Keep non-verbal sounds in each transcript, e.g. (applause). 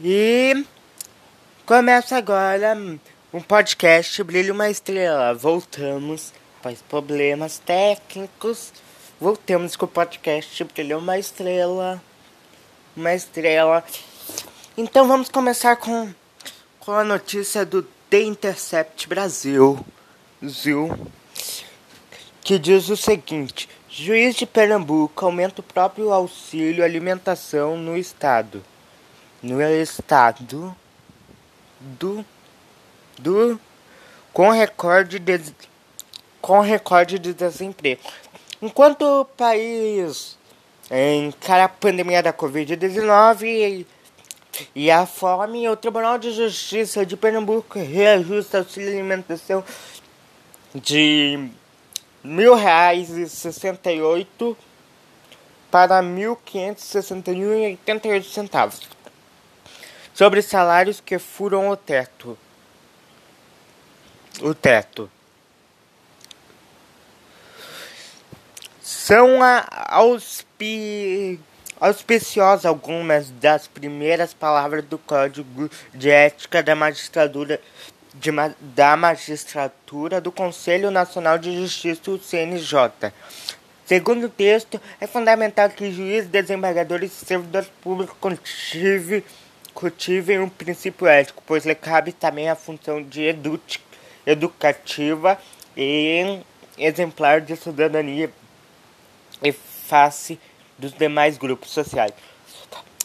E começa agora um podcast Brilho uma Estrela. Voltamos após problemas técnicos. Voltamos com o podcast Brilho uma Estrela. Uma estrela. Então vamos começar com, com a notícia do The Intercept Brasil. Brasil que diz o seguinte: Juiz de Pernambuco aumenta o próprio auxílio alimentação no estado. No estado do do com recorde de com recorde de desemprego. Enquanto o país encara a pandemia da Covid-19 e, e a fome, o Tribunal de Justiça de Pernambuco reajusta auxílio alimentação de mil reais e sessenta e oito para mil quinhentos sessenta e oitenta e oito centavos sobre salários que furam o teto o teto são auspi, auspiciosas algumas das primeiras palavras do Código de Ética da Magistratura de, da Magistratura do Conselho Nacional de Justiça, o CNJ. Segundo o texto, é fundamental que juízes, desembargadores e servidores públicos cultivem, cultivem um princípio ético, pois lhe cabe também a função de edu educativa e exemplar de cidadania e face dos demais grupos sociais.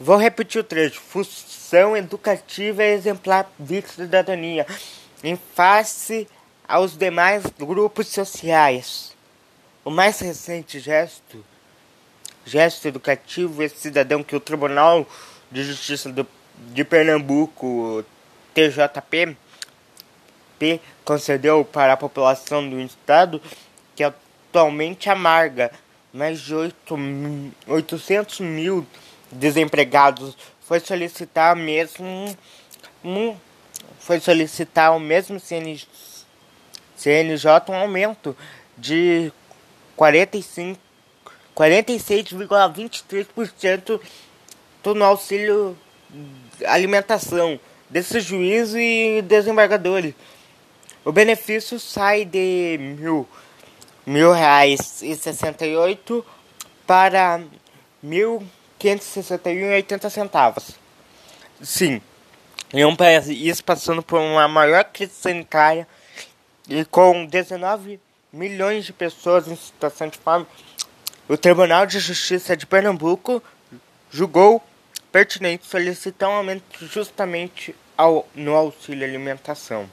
Vou repetir o trecho. Função educativa e exemplar de cidadania em face aos demais grupos sociais. O mais recente gesto, gesto educativo esse cidadão que o Tribunal de Justiça do, de Pernambuco, TJP, P, concedeu para a população do estado, que atualmente amarga. Mais de 8, 800 mil desempregados, foi solicitar mesmo foi solicitar ao mesmo CNJ, CNJ um aumento de 45 46,23% no auxílio alimentação desses juízes e desembargadores. O benefício sai de mil, mil reais e sessenta e oito para mil quinhentos sessenta e oitenta centavos. Sim, em um país passando por uma maior crise sanitária e com 19 milhões de pessoas em situação de fome, o Tribunal de Justiça de Pernambuco julgou pertinente solicitar um aumento justamente ao, no auxílio alimentação.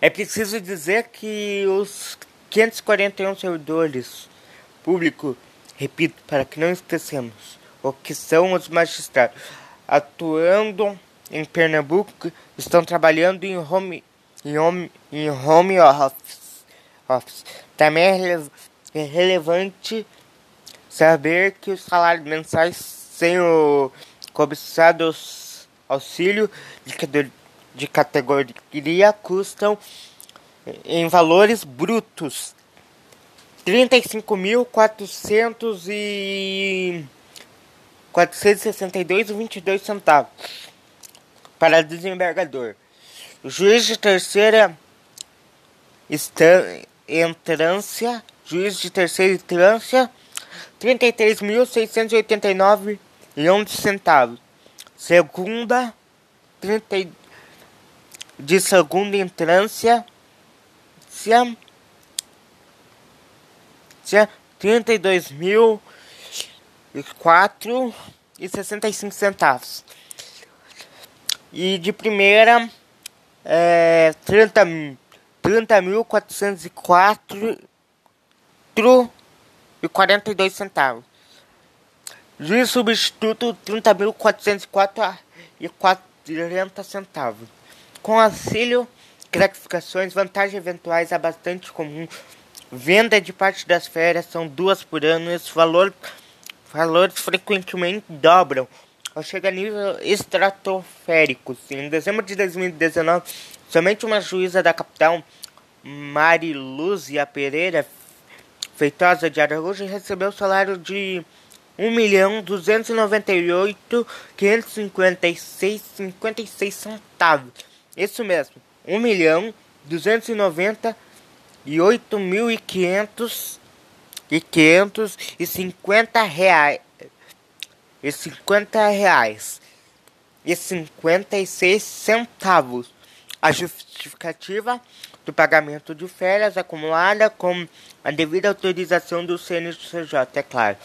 É preciso dizer que os 541 servidores públicos, repito, para que não esqueçamos, o que são os magistrados, atuando em Pernambuco, estão trabalhando em home, em home, em home office. office. Também é, é relevante saber que os salários mensais sem o cobiçado auxílio de de categoria custam em valores brutos 35.400 e 462,22 centavos para desembargador. O juiz de terceira entrância, juiz de terceira instância, 33.689,11 centavos. Segunda, 30 de segunda entrância, trinta e dois mil e quatro e sessenta e cinco centavos. E de primeira, é, trinta mil quatrocentos e quatro e quarenta e dois centavos. Juiz substituto, trinta mil quatrocentos e quatro e quarenta centavos. Com auxílio, gratificações, vantagens eventuais é bastante comum. Venda de parte das férias são duas por ano. Esse valor, valores frequentemente dobram ou chega a nível estratosférico. Em dezembro de 2019, somente uma juíza da capital, Mariluzia Pereira Feitosa de Araújo, recebeu o salário de um milhão duzentos e noventa e oito quinhentos cinquenta e seis cinquenta e seis centavos. Isso mesmo, um milhão duzentos e noventa e oito mil e quinhentos e quinhentos e cinquenta reais e cinquenta reais e cinquenta e seis centavos. A justificativa do pagamento de férias acumulada com a devida autorização do CNCJ, é claro.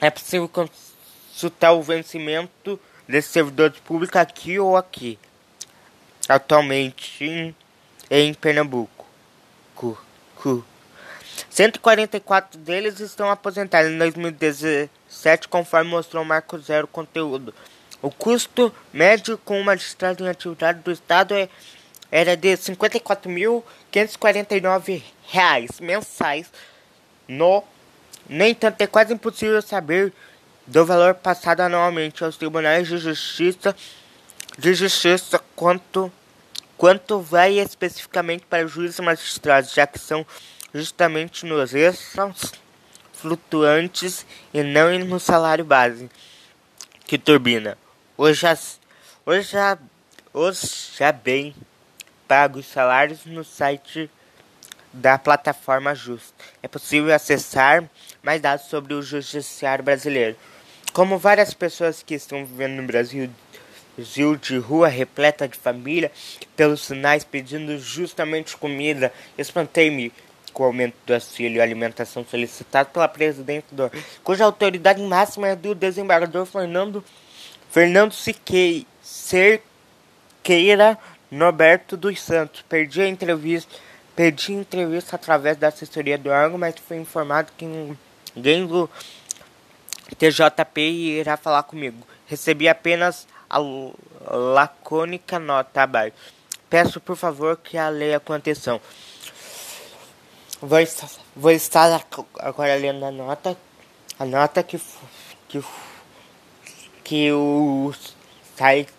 É possível consultar o vencimento desse servidor público aqui ou aqui. Atualmente em, em Pernambuco. Cu, cu. 144 deles estão aposentados em 2017, conforme mostrou o Marco Zero Conteúdo. O custo médio com o magistrado em atividade do Estado é, era de R$ 54.549 mensais. No, no entanto, é quase impossível saber do valor passado anualmente aos tribunais de justiça, de justiça quanto, quanto vai especificamente para juízes magistrados, já que são justamente nos extras flutuantes e não no salário base que turbina. Hoje, as, hoje, já, hoje já bem pagos salários no site da plataforma Justa. É possível acessar mais dados sobre o judiciário brasileiro. Como várias pessoas que estão vivendo no Brasil de rua repleta de família, pelos sinais pedindo justamente comida, espantei-me com o aumento do auxílio alimentação solicitado pela presidente do, cuja autoridade máxima é do desembargador Fernando Fernando Siquei, Cerqueira Norberto dos Santos. Perdi a entrevista, pedi entrevista através da assessoria do órgão, mas foi informado que ninguém do TJP irá falar comigo. Recebi apenas a lacônica nota abaixo. Peço por favor que a leia com atenção. Vou estar, vou estar agora lendo a nota, a nota que, que, que o site,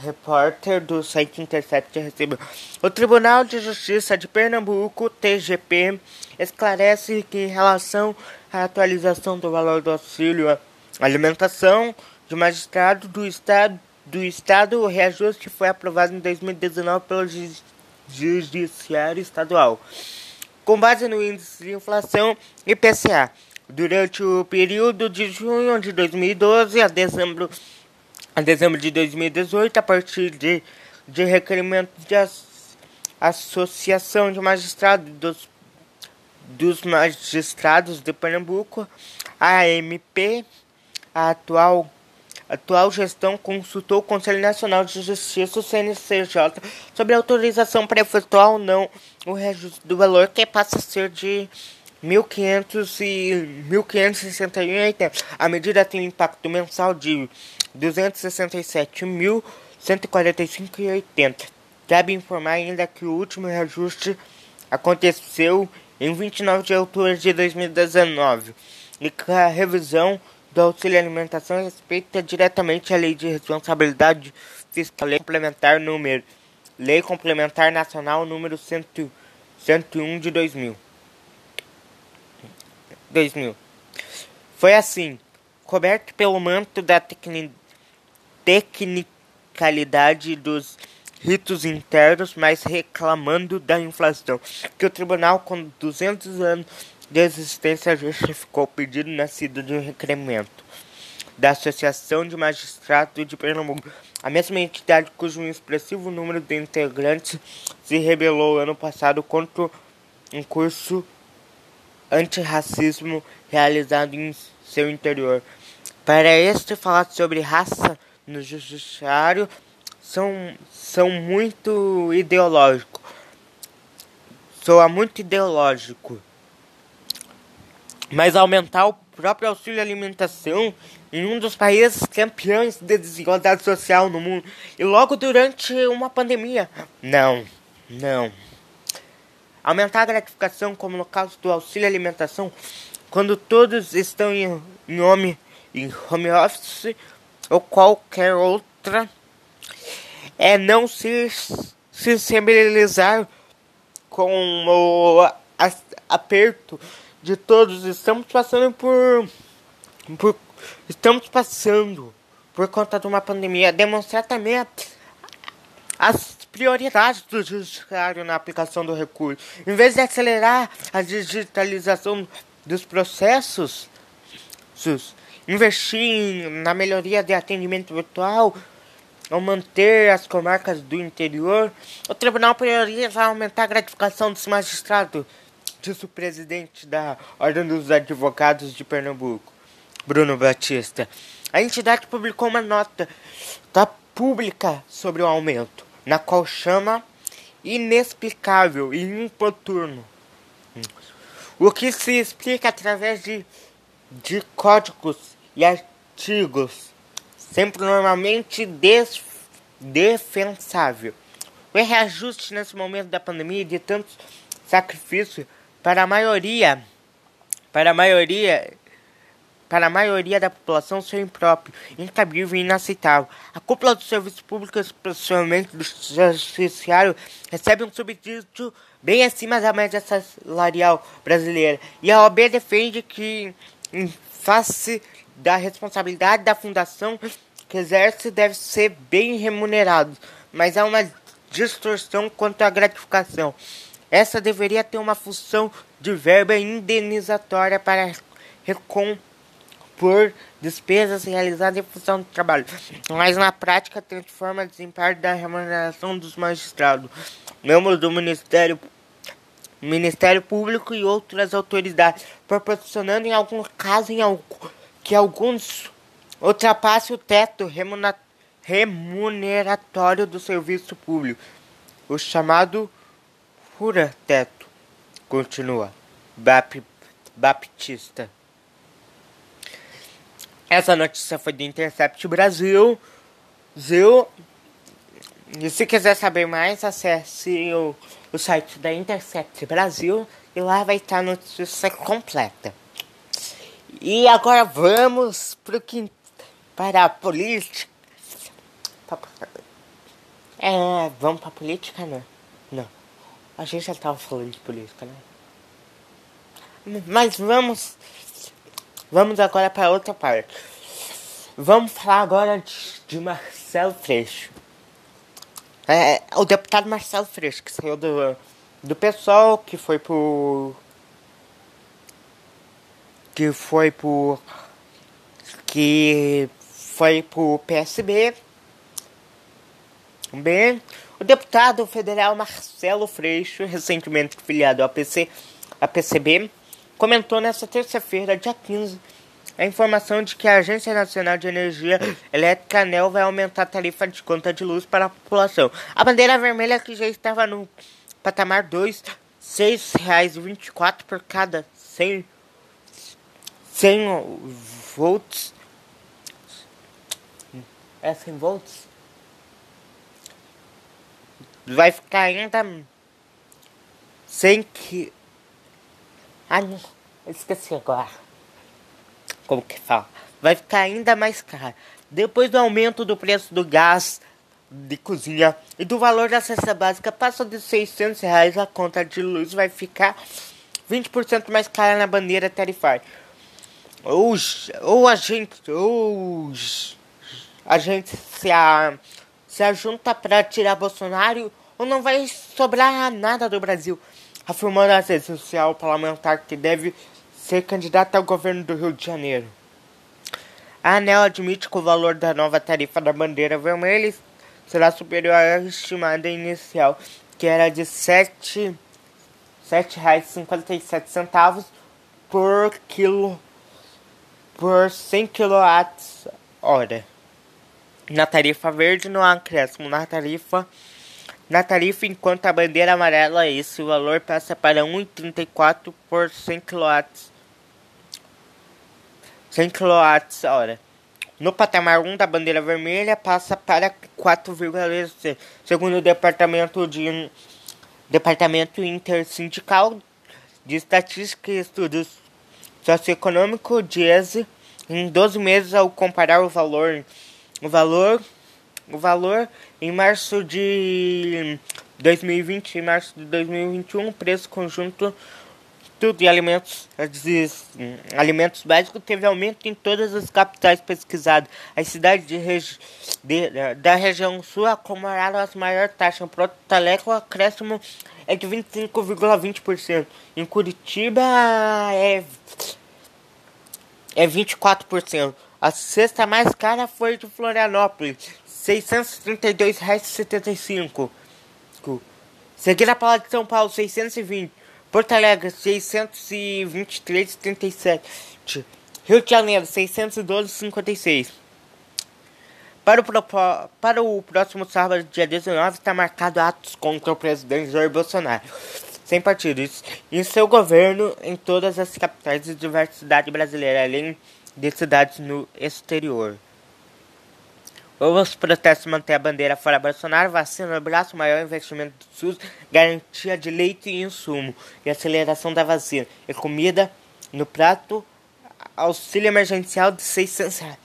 repórter do site Intercept recebeu. O Tribunal de Justiça de Pernambuco, TGP, esclarece que em relação à atualização do valor do auxílio à alimentação de magistrado do Estado, do Estado, o reajuste foi aprovado em 2019 pelo Judiciário Estadual com base no índice de inflação IPCA. Durante o período de junho de 2012 a dezembro, a dezembro de 2018, a partir de, de requerimento de as, Associação de Magistrados dos, dos Magistrados de Pernambuco, a AMP, a atual atual gestão consultou o Conselho Nacional de Justiça, o CNCJ, sobre a autorização para efetuar ou não o reajuste do valor, que passa a ser de 1.500 e 1.561,80. A medida tem impacto mensal de 267.145,80. Cabe informar ainda que o último reajuste aconteceu em 29 de outubro de 2019 e que a revisão do auxílio alimentação respeita diretamente a lei de responsabilidade fiscal, lei complementar número, lei complementar nacional número 101 de 2000. 2000. Foi assim, coberto pelo manto da tecni tecnicalidade dos ritos internos, mas reclamando da inflação, que o tribunal com 200 anos de existência justificou o pedido nascido de um requerimento da Associação de Magistrados de Pernambuco, a mesma entidade cujo expressivo número de integrantes se rebelou ano passado contra um curso antirracismo realizado em seu interior. Para este falar sobre raça no judiciário são, são muito ideológico. Soa muito ideológico mas aumentar o próprio auxílio alimentação em um dos países campeões de desigualdade social no mundo e logo durante uma pandemia. Não, não. Aumentar a gratificação, como no caso do auxílio alimentação, quando todos estão em, em, home, em home office ou qualquer outra, é não se sensibilizar com o aperto de todos. Estamos passando por por, estamos passando por conta de uma pandemia, demonstrar também as prioridades do judiciário na aplicação do recurso. Em vez de acelerar a digitalização dos processos, investir na melhoria de atendimento virtual, ou manter as comarcas do interior, o tribunal prioriza aumentar a gratificação dos magistrados, disse o presidente da Ordem dos Advogados de Pernambuco, Bruno Batista. A entidade publicou uma nota da pública sobre o aumento, na qual chama inexplicável e importuno. O que se explica através de, de códigos e artigos, sempre normalmente des, defensável. O reajuste nesse momento da pandemia de tantos sacrifícios para a maioria, para a maioria, para a maioria da população ser impróprio, incabível e inaceitável. A cúpula do serviço público, especialmente do judiciário, recebe um subsídio bem acima da média salarial brasileira. E a OAB defende que, em face da responsabilidade da fundação que exerce, deve ser bem remunerado, mas há uma distorção quanto à gratificação. Essa deveria ter uma função de verba indenizatória para recompor despesas realizadas em função do trabalho, mas na prática transforma desempenho da remuneração dos magistrados, membros do Ministério Ministério Público e outras autoridades, proporcionando em algum caso em algum, que alguns ultrapassem o teto remuneratório do serviço público, o chamado fura-teto, continua Bap Baptista. Essa notícia foi do Intercept Brasil. Zil. E se quiser saber mais, acesse o, o site da Intercept Brasil e lá vai estar a notícia completa. E agora vamos pro para a política. É, vamos para a política, né? Não. A gente já tava falando de política, né? Mas vamos. Vamos agora para outra parte. Vamos falar agora de, de Marcelo Freixo. É, o deputado Marcelo Freixo, que saiu do, do pessoal, que foi por. Que foi por. Que foi pro PSB. Bem, o deputado federal Marcelo Freixo, recentemente filiado ao PC, a PCB, comentou nesta terça-feira, dia 15, a informação de que a Agência Nacional de Energia Elétrica ANEL vai aumentar a tarifa de conta de luz para a população. A bandeira vermelha que já estava no patamar 2, R$ 6,24 por cada 100, 100 volts. É 100 volts? vai ficar ainda sem que. Ah, não. Esqueci agora. Como que fala? Vai ficar ainda mais caro. Depois do aumento do preço do gás de cozinha e do valor da cesta básica, passa de 600 reais a conta de luz vai ficar 20% mais cara na bandeira tarifária. Ou, ou a gente, ou a gente se a se ajunta para tirar Bolsonaro ou não vai sobrar nada do Brasil, afirmando a rede social parlamentar que deve ser candidato ao governo do Rio de Janeiro. A ANEL admite que o valor da nova tarifa da bandeira vermelha será superior à estimada inicial, que era de R$ 7,57 por quilo por 100 kWh. Na tarifa verde não há acréscimo. Na tarifa, na tarifa enquanto a bandeira amarela esse valor passa para 1,34 por 100 kW. 100 kWh. No patamar 1 da bandeira vermelha passa para 4,16. Segundo o departamento de Departamento Intersindical de Estatística e Estudos Socioeconômicos, DIESE, em 12 meses ao comparar o valor o valor o valor em março de 2020 e março de 2021 o preço conjunto de alimentos, de, alimentos básicos teve aumento em todas as capitais pesquisadas. As cidades de regi de, da região sul acumularam as maiores taxas. Em Porto Alegre, o acréscimo é de 25,20%. Em Curitiba é, é 24%. A cesta mais cara foi de Florianópolis, R$ 632,75. Seguida pela de São Paulo, 620. Porto Alegre, 623,37. Rio de Janeiro, 612,56. Para o, para o próximo sábado, dia 19, está marcado atos contra o presidente Jair Bolsonaro, sem partidos, em seu governo em todas as capitais e diversas cidades brasileiras, além de cidades no exterior. Os protestos mantêm a bandeira fora Bolsonaro, vacina no braço, maior investimento do SUS, garantia de leite e insumo, e aceleração da vacina, e comida no prato, auxílio emergencial de 600 reais.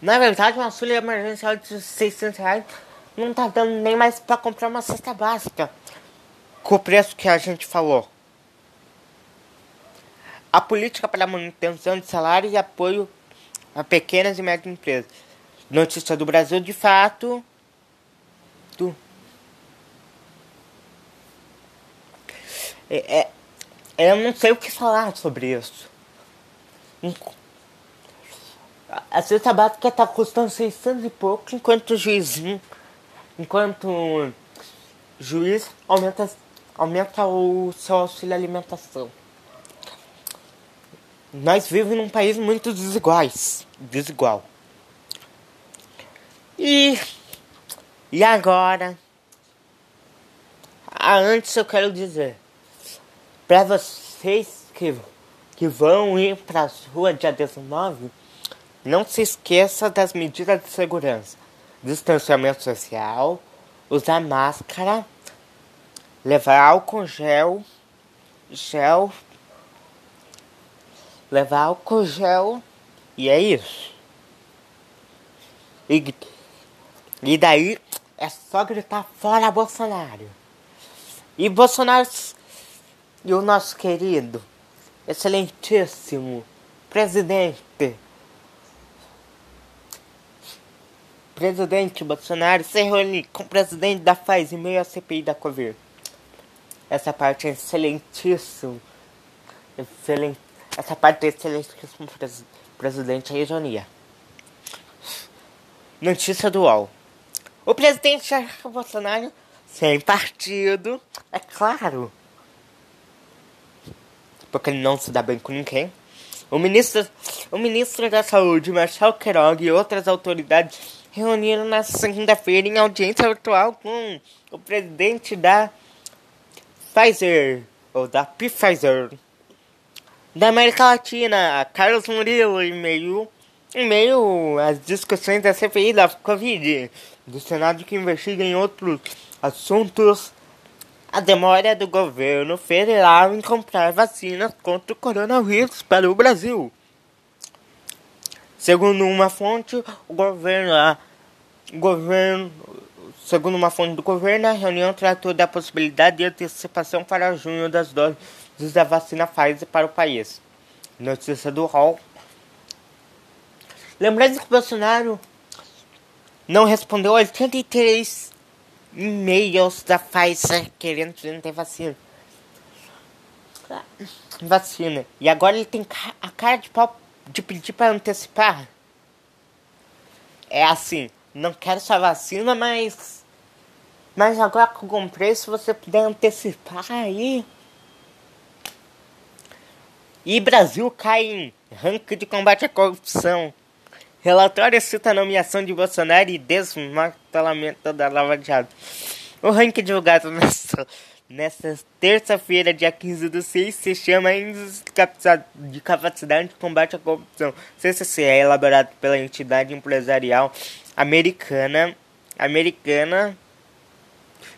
Na verdade, um auxílio emergencial de 600 reais não tá dando nem mais para comprar uma cesta básica, com o preço que a gente falou. A política para manutenção de salário e apoio a pequenas e médias empresas Notícia do Brasil de fato. Do... É, é, eu não sei o que falar sobre isso. A cesta básica tá custando 600 e pouco, enquanto o juizinho. Enquanto o juiz aumenta, aumenta o seu auxílio alimentação. Nós vivemos num país muito desiguais. Desigual. E, e agora, ah, antes eu quero dizer, para vocês que, que vão ir para as ruas dia 19, não se esqueça das medidas de segurança. Distanciamento social, usar máscara, levar álcool gel, gel, levar álcool gel, e é isso. E e daí é só gritar fora Bolsonaro. E Bolsonaro e o nosso querido, excelentíssimo presidente, presidente Bolsonaro se reúne com o presidente da FAZ em meio à CPI da Covid. Essa parte é excelentíssimo. Excelente. Essa parte é excelentíssimo pres presidente é ironia. Notícia do UOL. O presidente Jair Bolsonaro, sem partido, é claro. Porque ele não se dá bem com ninguém. O ministro, o ministro da Saúde, Marcelo Queiroga, e outras autoridades reuniram na segunda-feira em audiência virtual com o presidente da Pfizer, ou da Pfizer, da América Latina, Carlos Murilo, em meio, em meio às discussões da CPI da Covid do Senado que investiga em outros assuntos a demora do governo federal em comprar vacinas contra o coronavírus para o Brasil. Segundo uma fonte, o governo, a, o governo, segundo uma fonte do governo, a reunião tratou da possibilidade de antecipação para junho das doses da vacina Pfizer para o país. Notícia do Hall. Lembrando que Bolsonaro não respondeu 83 e-mails da Pfizer querendo que ter vacina. Vacina. E agora ele tem a cara de pau de pedir para antecipar. É assim, não quero sua vacina, mas. Mas agora que eu comprei, se você puder antecipar aí. E Brasil cai em ranking de combate à corrupção. Relatório cita a nomeação de Bolsonaro e desmantelamento da Lava Jato. O ranking divulgado (laughs) nesta, nesta terça-feira, dia 15 do 6, se chama Índice de Capacidade de Combate à Corrupção. CCC é elaborado pela entidade empresarial americana, americana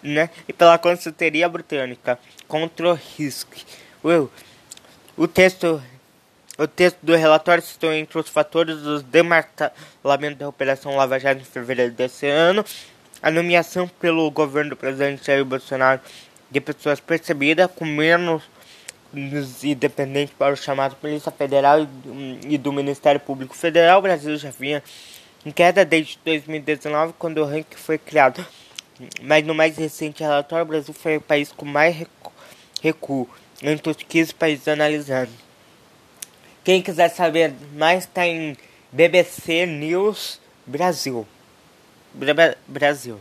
né, e pela consultoria britânica Control Risk. O, o texto o texto do relatório citou entre os fatores do desmantelamento da Operação Lava Jato em fevereiro desse ano, a nomeação pelo governo do presidente Jair Bolsonaro de pessoas percebidas com menos independentes para o chamado Polícia Federal e do Ministério Público Federal. O Brasil já vinha em queda desde 2019, quando o ranking foi criado. Mas no mais recente relatório, o Brasil foi o país com mais recuo entre os 15 países analisados. Quem quiser saber mais está em BBC News Brasil. Bra Brasil.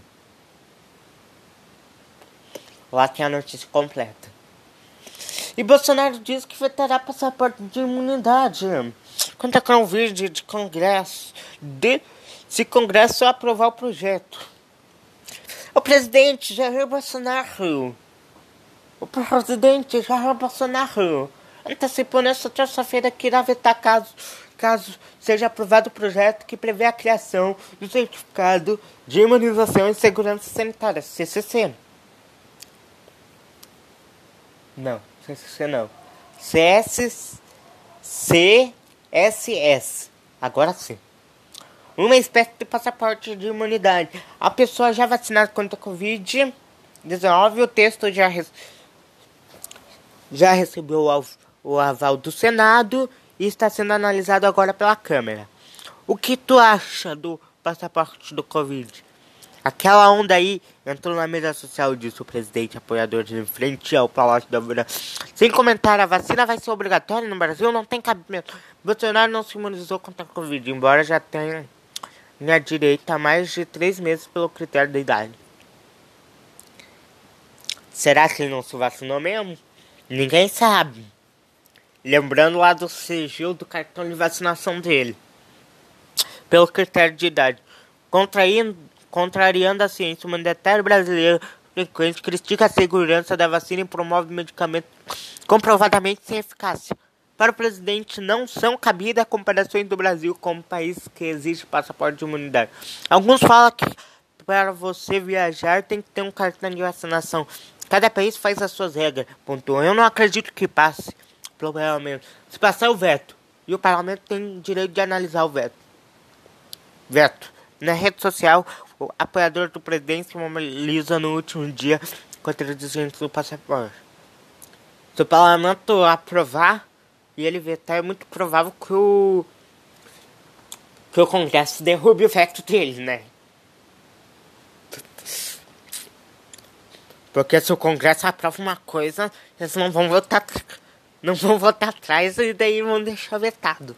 Lá tem a notícia completa. E Bolsonaro diz que vetará passaporte de imunidade. Conta com um vídeo de congresso. De, se congresso aprovar o projeto. O presidente Jair Bolsonaro. O presidente Jair Bolsonaro antecipou nesta terça-feira que irá vetar caso, caso seja aprovado o projeto que prevê a criação do Certificado de Imunização e Segurança Sanitária, CCC. Não, CCC não. CSS. Agora sim. Uma espécie de passaporte de imunidade. A pessoa já vacinada contra a Covid-19, o texto já, já recebeu o, o aval do Senado e está sendo analisado agora pela Câmara. O que tu acha do passaporte do Covid? Aquela onda aí entrou na mídia social, disse o presidente apoiador de frente ao Palácio da Vila. Sem comentar, a vacina vai ser obrigatória no Brasil, não tem cabimento. Bolsonaro não se imunizou contra a Covid, embora já tenha minha direita há mais de três meses pelo critério da idade. Será que ele não se vacinou mesmo? Ninguém sabe. Lembrando lá do sigilo do cartão de vacinação dele. Pelo critério de idade. Contraindo contrariando a ciência, o mandatário brasileiro frequente critica a segurança da vacina e promove medicamentos comprovadamente sem eficácia. Para o presidente, não são cabidas comparações do Brasil como país que exige passaporte de imunidade. Alguns falam que para você viajar tem que ter um cartão de vacinação. Cada país faz as suas regras. Ponto. Eu não acredito que passe. Provavelmente. Se passar o veto. E o parlamento tem direito de analisar o veto. Veto. Na rede social, o apoiador do presidente se mobiliza no último dia contra os desvios do passaporte. Se o parlamento aprovar e ele vetar, é muito provável que o que o Congresso derrube o veto dele, né? Porque se o Congresso aprova uma coisa, eles não vão votar não vão votar atrás e daí vão deixar vetado.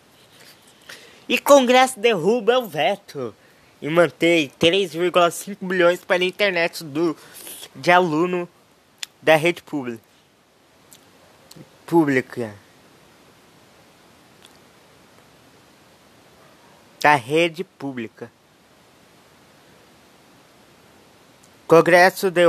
E Congresso derruba o veto e mantém 3,5 bilhões para a internet do, de aluno da rede pública. Pública. Da rede pública. Congresso deu